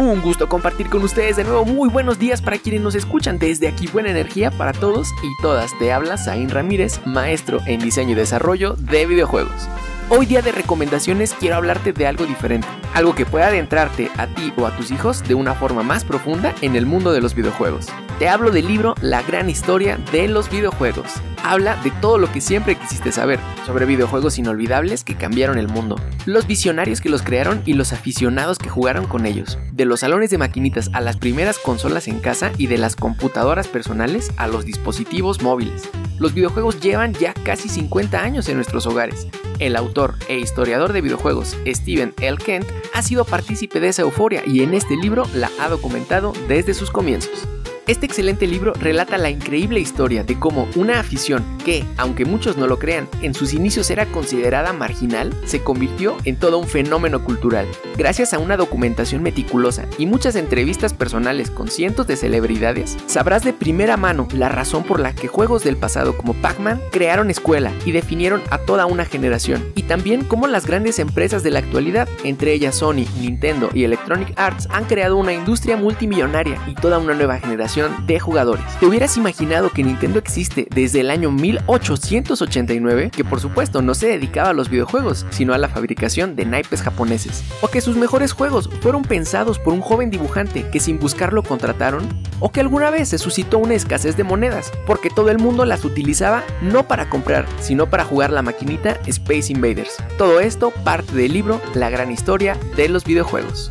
Un gusto compartir con ustedes de nuevo. Muy buenos días para quienes nos escuchan. Desde aquí, buena energía para todos y todas. Te habla Zain Ramírez, maestro en diseño y desarrollo de videojuegos. Hoy día de recomendaciones quiero hablarte de algo diferente, algo que pueda adentrarte a ti o a tus hijos de una forma más profunda en el mundo de los videojuegos. Te hablo del libro La gran historia de los videojuegos. Habla de todo lo que siempre quisiste saber, sobre videojuegos inolvidables que cambiaron el mundo, los visionarios que los crearon y los aficionados que jugaron con ellos, de los salones de maquinitas a las primeras consolas en casa y de las computadoras personales a los dispositivos móviles. Los videojuegos llevan ya casi 50 años en nuestros hogares el autor e historiador de videojuegos Steven L. Kent ha sido partícipe de esa euforia y en este libro la ha documentado desde sus comienzos. Este excelente libro relata la increíble historia de cómo una afición que, aunque muchos no lo crean, en sus inicios era considerada marginal, se convirtió en todo un fenómeno cultural. Gracias a una documentación meticulosa y muchas entrevistas personales con cientos de celebridades, sabrás de primera mano la razón por la que juegos del pasado como Pac-Man crearon escuela y definieron a toda una generación, y también cómo las grandes empresas de la actualidad, entre ellas Sony, Nintendo y Electronic Arts, han creado una industria multimillonaria y toda una nueva generación de jugadores. ¿Te hubieras imaginado que Nintendo existe desde el año 1889? Que por supuesto no se dedicaba a los videojuegos, sino a la fabricación de naipes japoneses. O que sus mejores juegos fueron pensados por un joven dibujante que sin buscarlo contrataron. O que alguna vez se suscitó una escasez de monedas, porque todo el mundo las utilizaba no para comprar, sino para jugar la maquinita Space Invaders. Todo esto parte del libro La gran historia de los videojuegos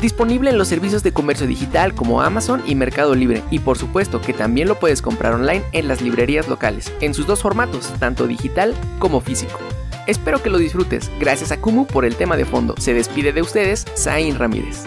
disponible en los servicios de comercio digital como Amazon y Mercado Libre y por supuesto que también lo puedes comprar online en las librerías locales, en sus dos formatos, tanto digital como físico. Espero que lo disfrutes. Gracias a Kumu por el tema de fondo. Se despide de ustedes, Zain Ramírez.